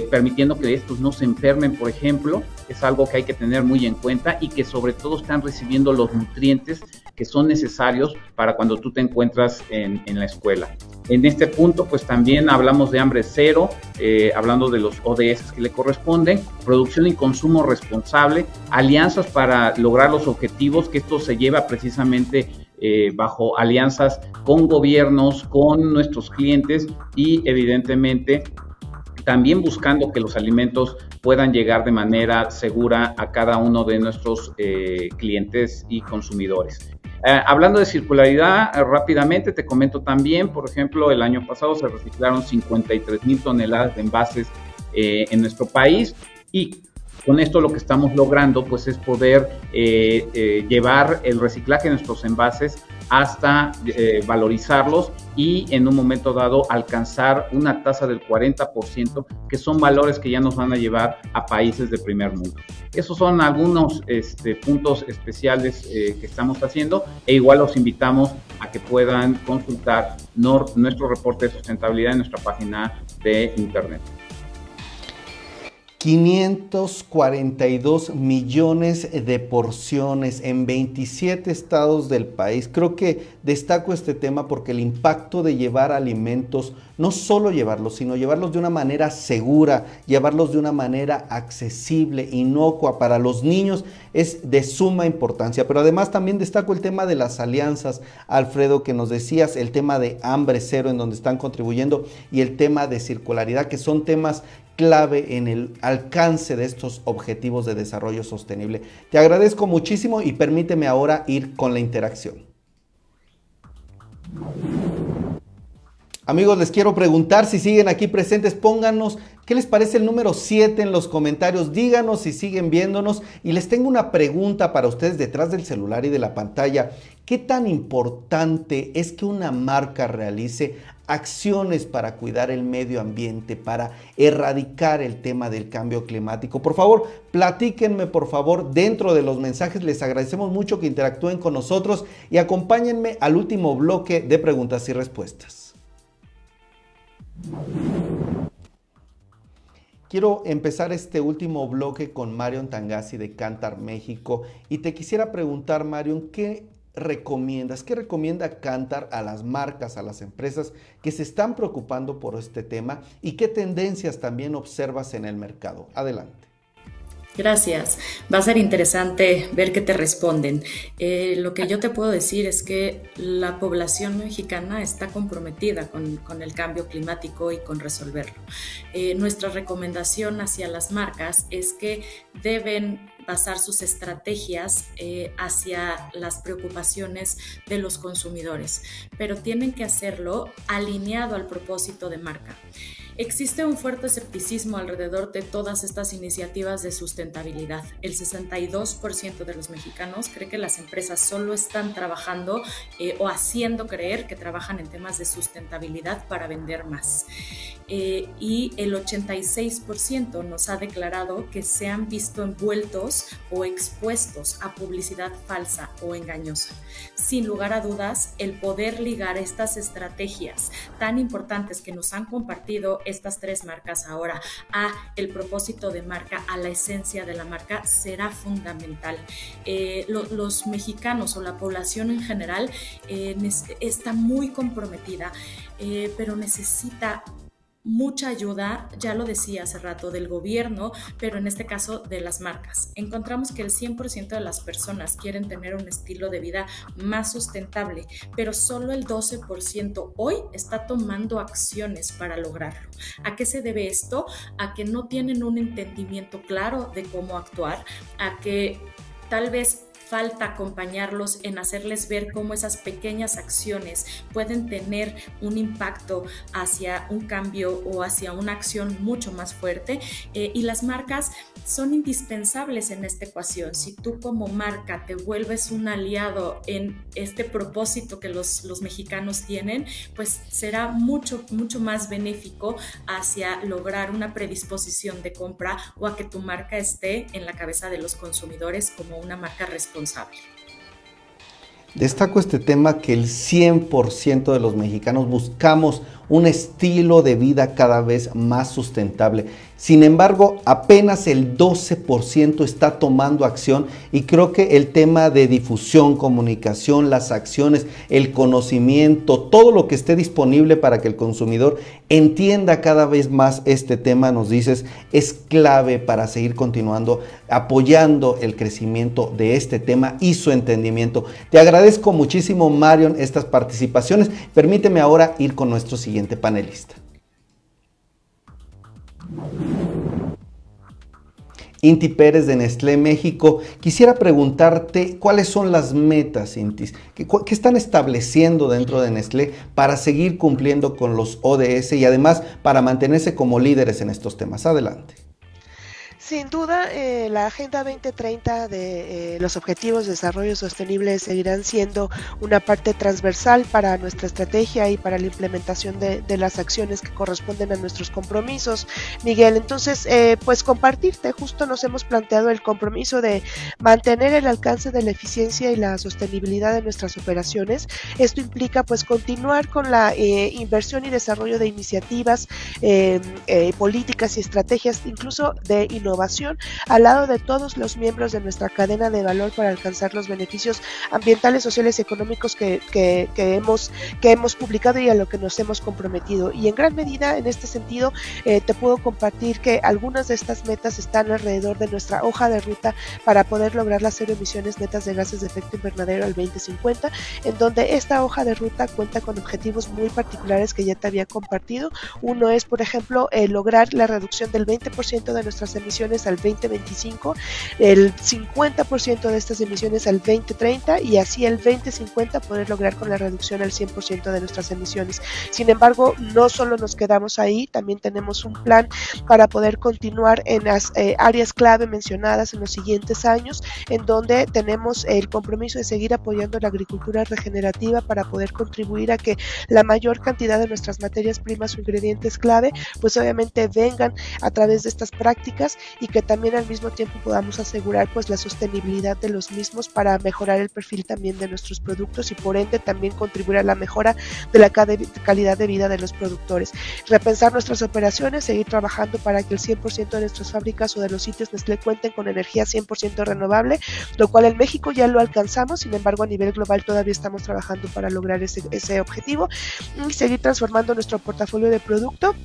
permitiendo que estos no se enfermen, por ejemplo, es algo que hay que tener muy en cuenta y que sobre todo están recibiendo los nutrientes que son necesarios para cuando tú te encuentras en, la escuela. En este punto, pues también hablamos de hambre cero, eh, hablando de los ODS que le corresponden, producción y consumo responsable, alianzas para lograr los objetivos, que esto se lleva precisamente eh, bajo alianzas con gobiernos, con nuestros clientes y evidentemente también buscando que los alimentos puedan llegar de manera segura a cada uno de nuestros eh, clientes y consumidores. Eh, hablando de circularidad, eh, rápidamente te comento también, por ejemplo, el año pasado se reciclaron 53 mil toneladas de envases en nuestro país y con esto lo que estamos logrando pues es poder llevar el reciclaje de nuestros envases hasta eh, valorizarlos y en un momento dado alcanzar una tasa del 40%, que son valores que ya nos van a llevar a países de primer mundo. Esos son algunos este, puntos especiales eh, que estamos haciendo e igual los invitamos a que puedan consultar nuestro reporte de sustentabilidad en nuestra página de internet. 542 millones de porciones en 27 estados del país. Creo que destaco este tema porque el impacto de llevar alimentos, no solo llevarlos, sino llevarlos de una manera segura, llevarlos de una manera accesible, inocua para los niños, es de suma importancia. Pero además también destaco el tema de las alianzas, Alfredo, que nos decías, el tema de hambre cero en donde están contribuyendo y el tema de circularidad, que son temas clave en el alcance de estos objetivos de desarrollo sostenible. Te agradezco muchísimo y permíteme ahora ir con la interacción. Amigos, les quiero preguntar si siguen aquí presentes, pónganos qué les parece el número 7 en los comentarios, díganos si siguen viéndonos y les tengo una pregunta para ustedes detrás del celular y de la pantalla. ¿Qué tan importante es que una marca realice acciones para cuidar el medio ambiente, para erradicar el tema del cambio climático. Por favor, platíquenme, por favor, dentro de los mensajes. Les agradecemos mucho que interactúen con nosotros y acompáñenme al último bloque de preguntas y respuestas. Quiero empezar este último bloque con Marion Tangasi de Cantar México y te quisiera preguntar, Marion, ¿qué recomiendas? ¿Qué recomienda Cantar a las marcas, a las empresas que se están preocupando por este tema y qué tendencias también observas en el mercado? Adelante. Gracias. Va a ser interesante ver qué te responden. Eh, lo que yo te puedo decir es que la población mexicana está comprometida con, el cambio climático y con resolverlo. Eh, nuestra recomendación hacia las marcas es que deben basar sus estrategias eh, hacia las preocupaciones de los consumidores, pero tienen que hacerlo alineado al propósito de marca. Existe un fuerte escepticismo alrededor de todas estas iniciativas de sustentabilidad. El 62% de los mexicanos cree que las empresas solo están trabajando eh, o haciendo creer que trabajan en temas de sustentabilidad para vender más. Eh, y el 86% nos ha declarado que se han visto envueltos o expuestos a publicidad falsa o engañosa. Sin lugar a dudas, el poder ligar estas estrategias tan importantes que nos han compartido estas tres marcas ahora a el propósito de marca, a la esencia de la marca, será fundamental. Eh, los mexicanos o la población en general eh, está muy comprometida, eh, pero necesita mucha ayuda, ya lo decía hace rato, del gobierno, pero en este caso de las marcas. Encontramos que el 100% de las personas quieren tener un estilo de vida más sustentable, pero solo el 12% hoy está tomando acciones para lograrlo. ¿A qué se debe esto? A que no tienen un entendimiento claro de cómo actuar, a que tal vez falta acompañarlos en hacerles ver cómo esas pequeñas acciones pueden tener un impacto hacia un cambio o hacia una acción mucho más fuerte. Eh, y las marcas son indispensables en esta ecuación. Si tú como marca te vuelves un aliado en este propósito que los, los mexicanos tienen, pues será mucho, mucho más benéfico hacia lograr una predisposición de compra o a que tu marca esté en la cabeza de los consumidores como una marca responsable Destaco este tema que el 100% de los mexicanos buscamos un estilo de vida cada vez más sustentable. Sin embargo, apenas el 12% está tomando acción y creo que el tema de difusión, comunicación, las acciones, el conocimiento, todo lo que esté disponible para que el consumidor entienda cada vez más este tema, nos dices, es clave para seguir continuando apoyando el crecimiento de este tema y su entendimiento. Te agradezco muchísimo, Marion, estas participaciones. Permíteme ahora ir con nuestro siguiente panelista. Inti Pérez de Nestlé México, quisiera preguntarte cuáles son las metas, Intis, ¿Qué, ¿qué, están estableciendo dentro de Nestlé para seguir cumpliendo con los ODS y además para mantenerse como líderes en estos temas. Adelante. Sin duda, eh, la Agenda 2030 de eh, los Objetivos de Desarrollo Sostenible seguirán siendo una parte transversal para nuestra estrategia y para la implementación de, las acciones que corresponden a nuestros compromisos. Miguel, entonces, eh, pues compartirte, justo nos hemos planteado el compromiso de mantener el alcance de la eficiencia y la sostenibilidad de nuestras operaciones. Esto implica pues continuar con la inversión y desarrollo de iniciativas, políticas y estrategias, incluso de innovación al lado de todos los miembros de nuestra cadena de valor para alcanzar los beneficios ambientales, sociales y económicos que, hemos, que hemos publicado y a lo que nos hemos comprometido. Y en gran medida, en este sentido, eh, te puedo compartir que algunas de estas metas están alrededor de nuestra hoja de ruta para poder lograr las cero emisiones netas de gases de efecto invernadero al 2050, en donde esta hoja de ruta cuenta con objetivos muy particulares que ya te había compartido. Uno es, por ejemplo, eh, lograr la reducción del 20% de nuestras emisiones al 2025, el 50% de estas emisiones al 2030 y así el 2050 poder lograr con la reducción al 100% de nuestras emisiones. Sin embargo, no solo nos quedamos ahí, también tenemos un plan para poder continuar en las eh, áreas clave mencionadas en los siguientes años, en donde tenemos el compromiso de seguir apoyando la agricultura regenerativa para poder contribuir a que la mayor cantidad de nuestras materias primas o ingredientes clave, pues obviamente vengan a través de estas prácticas y que también al mismo tiempo podamos asegurar pues la sostenibilidad de los mismos para mejorar el perfil también de nuestros productos y por ende también contribuir a la mejora de la calidad de vida de los productores. Repensar nuestras operaciones, seguir trabajando para que el 100% de nuestras fábricas o de los sitios Nestlé cuenten con energía 100% renovable, lo cual en México ya lo alcanzamos, sin embargo a nivel global todavía estamos trabajando para lograr ese, ese objetivo y seguir transformando nuestro portafolio de producto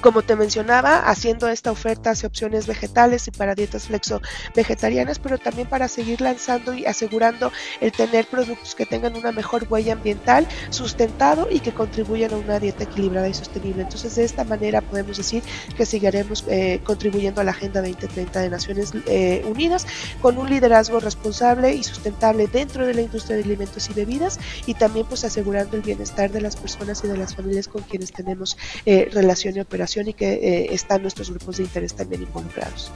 como te mencionaba, haciendo esta oferta hacia opciones vegetales y para dietas flexo vegetarianas, pero también para seguir lanzando y asegurando el tener productos que tengan una mejor huella ambiental, sustentado y que contribuyan a una dieta equilibrada y sostenible. Entonces, de esta manera podemos decir que seguiremos eh, contribuyendo a la Agenda 2030 de Naciones eh, Unidas con un liderazgo responsable y sustentable dentro de la industria de alimentos y bebidas y también pues asegurando el bienestar de las personas y de las familias con quienes tenemos eh, relación y operación y que eh, están nuestros grupos de interés también involucrados.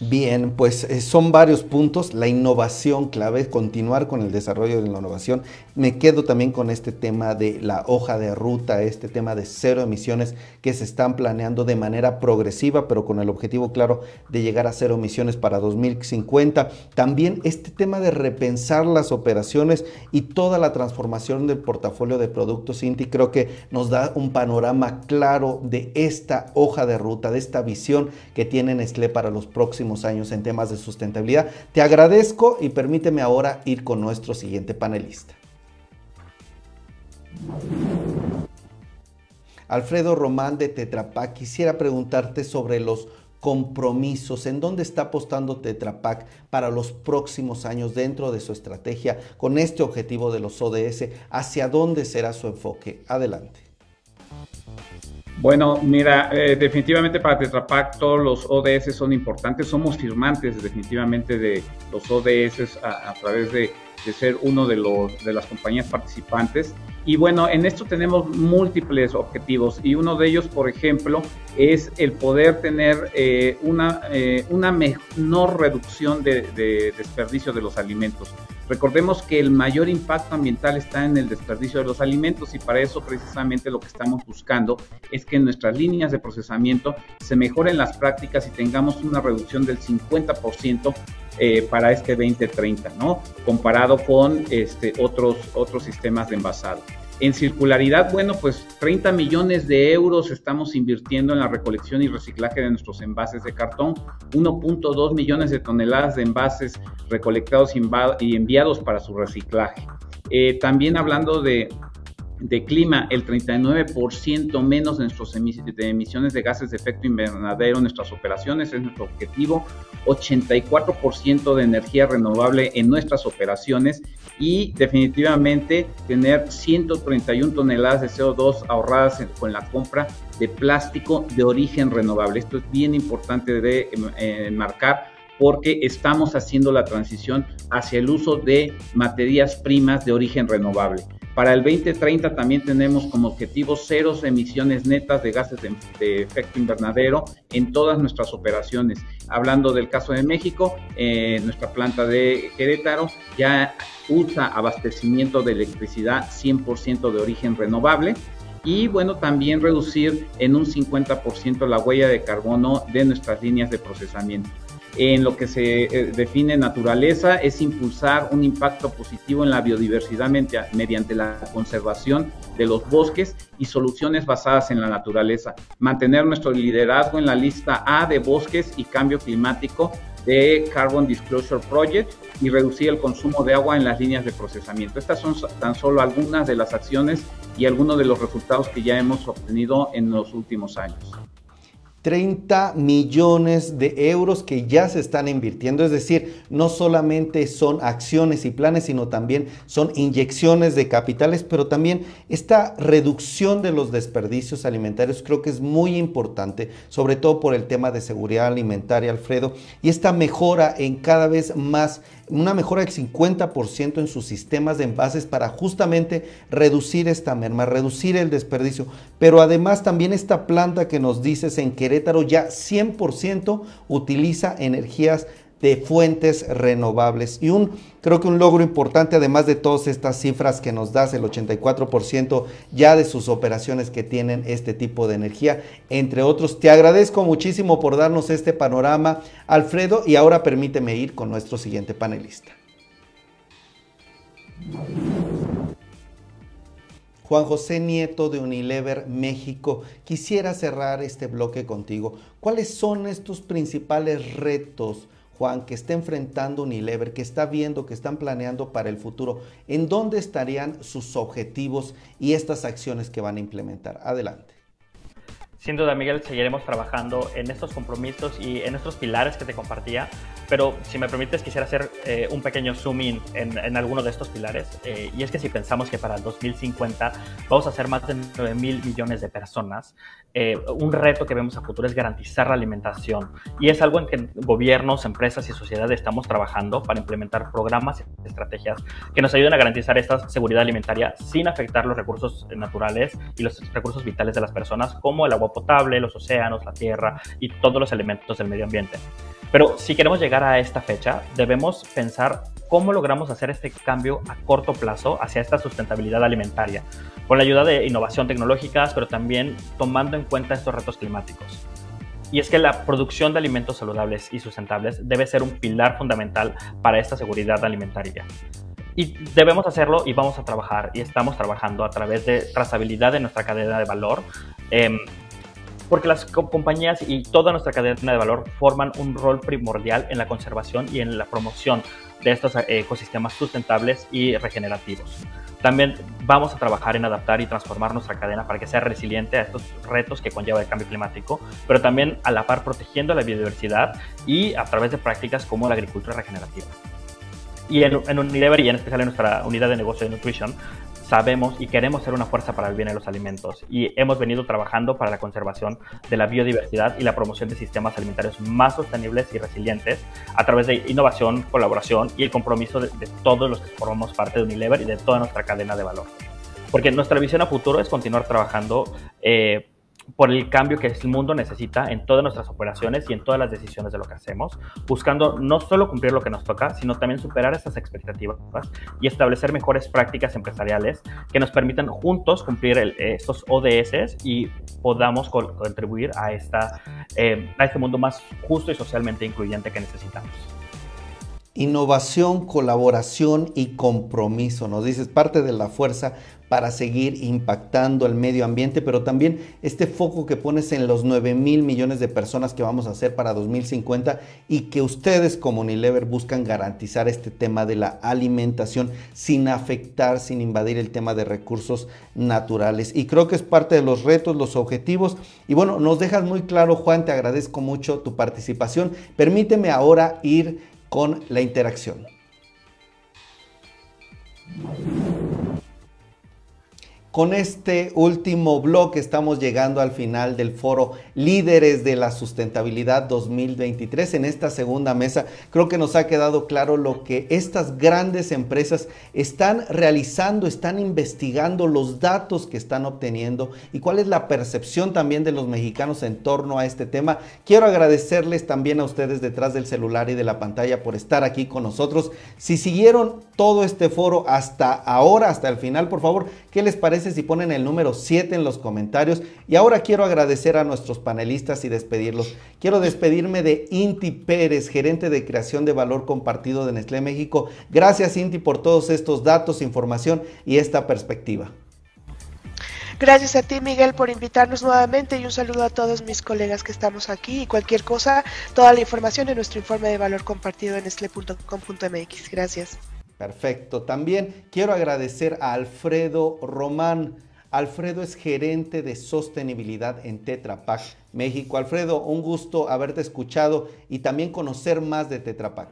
Bien, pues eh, son varios puntos. La innovación clave, continuar con el desarrollo de la innovación. Me quedo también con este tema de la hoja de ruta, este tema de cero emisiones que se están planeando de manera progresiva, pero con el objetivo claro de llegar a cero emisiones para 2050. También este tema de repensar las operaciones y toda la transformación del portafolio de productos Inti creo que nos da un panorama claro de esta hoja de ruta, de esta visión que tiene Nestlé para los próximos años en temas de sustentabilidad. Te agradezco y permíteme ahora ir con nuestro siguiente panelista. Alfredo Román de Tetra quisiera preguntarte sobre los compromisos, en dónde está apostando Tetra para los próximos años dentro de su estrategia con este objetivo de los ODS, hacia dónde será su enfoque. Adelante. Bueno, mira, eh, definitivamente para Tetra todos los ODS son importantes. Somos firmantes definitivamente de los ODS a, través de, de, ser uno de, los, de las compañías participantes. Y bueno, en esto tenemos múltiples objetivos y uno de ellos, por ejemplo, es el poder tener eh, una, eh, una menor reducción de, de, desperdicio de los alimentos. Recordemos que el mayor impacto ambiental está en el desperdicio de los alimentos y para eso precisamente lo que estamos buscando es que en nuestras líneas de procesamiento se mejoren las prácticas y tengamos una reducción del 50% eh, para este 2030, ¿no? Comparado con este, otros, otros sistemas de envasado. En circularidad, bueno, pues 30 millones de euros estamos invirtiendo en la recolección y reciclaje de nuestros envases de cartón, 1.2 millones de toneladas de envases recolectados y enviados para su reciclaje. Eh, también hablando de de clima, el 39% menos de, nuestras emisiones de gases de efecto invernadero en nuestras operaciones, es nuestro objetivo, 84% de energía renovable en nuestras operaciones y definitivamente tener 131 toneladas de CO2 ahorradas con la compra de plástico de origen renovable. Esto es bien importante de enmarcar porque estamos haciendo la transición hacia el uso de materias primas de origen renovable. Para el 2030 también tenemos como objetivo cero emisiones netas de gases de, efecto invernadero en todas nuestras operaciones. Hablando del caso de México, eh, nuestra planta de Querétaro ya usa abastecimiento de electricidad 100% de origen renovable y bueno, también reducir en un 50% la huella de carbono de nuestras líneas de procesamiento en lo que se eh, define naturaleza es impulsar un impacto positivo en la biodiversidad mediante la conservación de los bosques y soluciones basadas en la naturaleza. Mantener nuestro liderazgo en la lista A de bosques y cambio climático de Carbon Disclosure Project y reducir el consumo de agua en las líneas de procesamiento. Estas son tan solo algunas de las acciones y algunos de los resultados que ya hemos obtenido en los últimos años. 30 millones de euros que ya se están invirtiendo. Es decir, no solamente son acciones y planes, sino también son inyecciones de capitales, pero también esta reducción de los desperdicios alimentarios creo que es muy importante, sobre todo por el tema de seguridad alimentaria, Alfredo, y esta mejora en cada vez más una mejora del 50% en sus sistemas de envases para justamente reducir esta merma, reducir el desperdicio. Pero además también esta planta que nos dices en Querétaro ya 100% utiliza energías de fuentes renovables. Y un, creo que un logro importante, además de todas estas cifras que nos das, el 84% ya de sus operaciones que tienen este tipo de energía, entre otros. Te agradezco muchísimo por darnos este panorama, Alfredo, y ahora permíteme ir con nuestro siguiente panelista. Juan José Nieto de Unilever México, quisiera cerrar este bloque contigo. ¿Cuáles son estos principales retos? Juan, que está enfrentando Unilever, que está viendo, que están planeando para el futuro, ¿en dónde estarían sus objetivos y estas acciones que van a implementar? Adelante. Sin duda, Miguel, seguiremos trabajando en estos compromisos y en estos pilares que te compartía, pero si me permites, quisiera hacer eh, un pequeño zoom in en, en, alguno de estos pilares. Eh, y es que si pensamos que para el 2050 vamos a ser más de 9 mil millones de personas, eh, un reto que vemos a futuro es garantizar la alimentación. Y es algo en que gobiernos, empresas y sociedades estamos trabajando para implementar programas y estrategias que nos ayuden a garantizar esta seguridad alimentaria sin afectar los recursos naturales y los recursos vitales de las personas, como el agua potable, los océanos, la tierra y todos los elementos del medio ambiente. Pero si queremos llegar a esta fecha, debemos pensar cómo logramos hacer este cambio a corto plazo hacia esta sustentabilidad alimentaria, con la ayuda de innovación tecnológica, pero también tomando en cuenta estos retos climáticos. Y es que la producción de alimentos saludables y sustentables debe ser un pilar fundamental para esta seguridad alimentaria. Y debemos hacerlo y vamos a trabajar y estamos trabajando a través de trazabilidad de nuestra cadena de valor. Eh, porque las compañías y toda nuestra cadena de valor forman un rol primordial en la conservación y en la promoción de estos eh, ecosistemas sustentables y regenerativos. También vamos a trabajar en adaptar y transformar nuestra cadena para que sea resiliente a estos retos que conlleva el cambio climático, pero también a la par protegiendo la biodiversidad y a través de prácticas como la agricultura regenerativa. Y en, en Unilever y en especial en nuestra unidad de negocio de nutrition, sabemos y queremos ser una fuerza para el bien de los alimentos y hemos venido trabajando para la conservación de la biodiversidad y la promoción de sistemas alimentarios más sostenibles y resilientes a través de innovación, colaboración y el compromiso de, todos los que formamos parte de Unilever y de toda nuestra cadena de valor. Porque nuestra visión a futuro es continuar trabajando eh, por el cambio que el mundo necesita en todas nuestras operaciones y en todas las decisiones de lo que hacemos, buscando no solo cumplir lo que nos toca, sino también superar estas expectativas y establecer mejores prácticas empresariales que nos permitan juntos cumplir el, estos ODS y podamos contribuir a, esta, eh, a este mundo más justo y socialmente incluyente que necesitamos. Innovación, colaboración y compromiso, nos dices, parte de la fuerza para seguir impactando el medio ambiente, pero también este foco que pones en los 9 mil millones de personas que vamos a hacer para 2050 y que ustedes como Unilever buscan garantizar este tema de la alimentación sin afectar, sin invadir el tema de recursos naturales. Y creo que es parte de los retos, los objetivos. Y bueno, nos dejas muy claro, Juan, te agradezco mucho tu participación. Permíteme ahora ir con la interacción. Con este último bloque estamos llegando al final del foro Líderes de la Sustentabilidad 2023. En esta segunda mesa creo que nos ha quedado claro lo que estas grandes empresas están realizando, están investigando, los datos que están obteniendo y cuál es la percepción también de los mexicanos en torno a este tema. Quiero agradecerles también a ustedes detrás del celular y de la pantalla por estar aquí con nosotros. Si siguieron todo este foro hasta ahora, hasta el final, por favor, ¿qué les parece? Si ponen el número 7 en los comentarios. Y ahora quiero agradecer a nuestros panelistas y despedirlos. Quiero despedirme de Inti Pérez, gerente de creación de valor compartido de Nestlé México. Gracias Inti por todos estos datos, información y esta perspectiva. Gracias a ti, Miguel, por invitarnos nuevamente y un saludo a todos mis colegas que estamos aquí. Y cualquier cosa, toda la información en nuestro informe de valor compartido en nestle.com.mx. Gracias. Perfecto. También quiero agradecer a Alfredo Román. Alfredo es gerente de sostenibilidad en Tetra Pak México. Alfredo, un gusto haberte escuchado y también conocer más de Tetra Pak.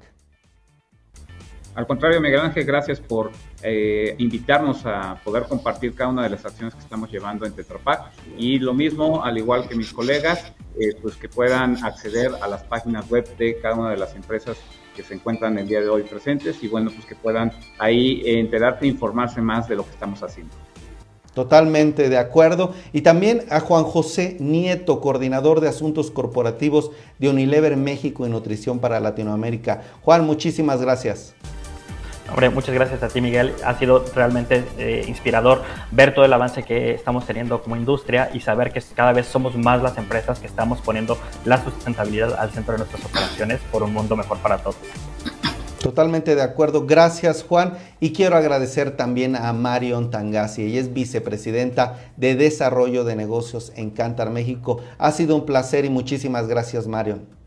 Al contrario, Miguel Ángel, gracias por eh, invitarnos a poder compartir cada una de las acciones que estamos llevando en Tetra Pak. Y lo mismo, al igual que mis colegas, eh, pues que puedan acceder a las páginas web de cada una de las empresas que se encuentran el día de hoy presentes y bueno, pues que puedan ahí enterarse e informarse más de lo que estamos haciendo. Totalmente de acuerdo. Y también a Juan José Nieto, coordinador de asuntos corporativos de Unilever México y Nutrición para Latinoamérica. Juan, muchísimas gracias. Hombre, muchas gracias a ti, Miguel. Ha sido realmente eh, inspirador ver todo el avance que estamos teniendo como industria y saber que cada vez somos más las empresas que estamos poniendo la sustentabilidad al centro de nuestras operaciones por un mundo mejor para todos. Totalmente de acuerdo. Gracias, Juan. Y quiero agradecer también a Marion Tangasi. Ella es vicepresidenta de Desarrollo de Negocios en Cantar, México. Ha sido un placer y muchísimas gracias, Marion.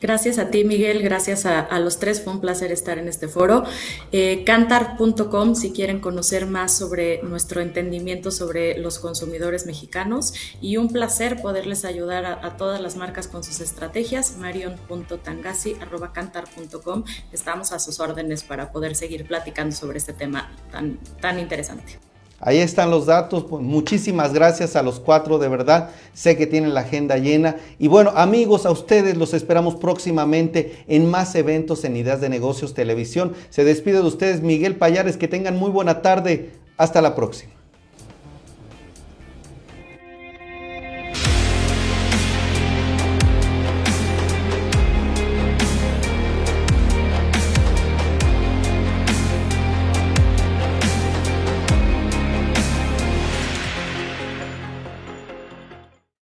Gracias a ti, Miguel. Gracias a, los tres. Fue un placer estar en este foro. Eh, cantar.com si quieren conocer más sobre nuestro entendimiento sobre los consumidores mexicanos. Y un placer poderles ayudar a, todas las marcas con sus estrategias. marion.tangasi.cantar.com. Estamos a sus órdenes para poder seguir platicando sobre este tema tan, tan interesante. Ahí están los datos. Pues muchísimas gracias a los cuatro, de verdad. Sé que tienen la agenda llena. Y bueno, amigos, a ustedes los esperamos próximamente en más eventos en Ideas de Negocios Televisión. Se despide de ustedes Miguel Payares. Que tengan muy buena tarde. Hasta la próxima.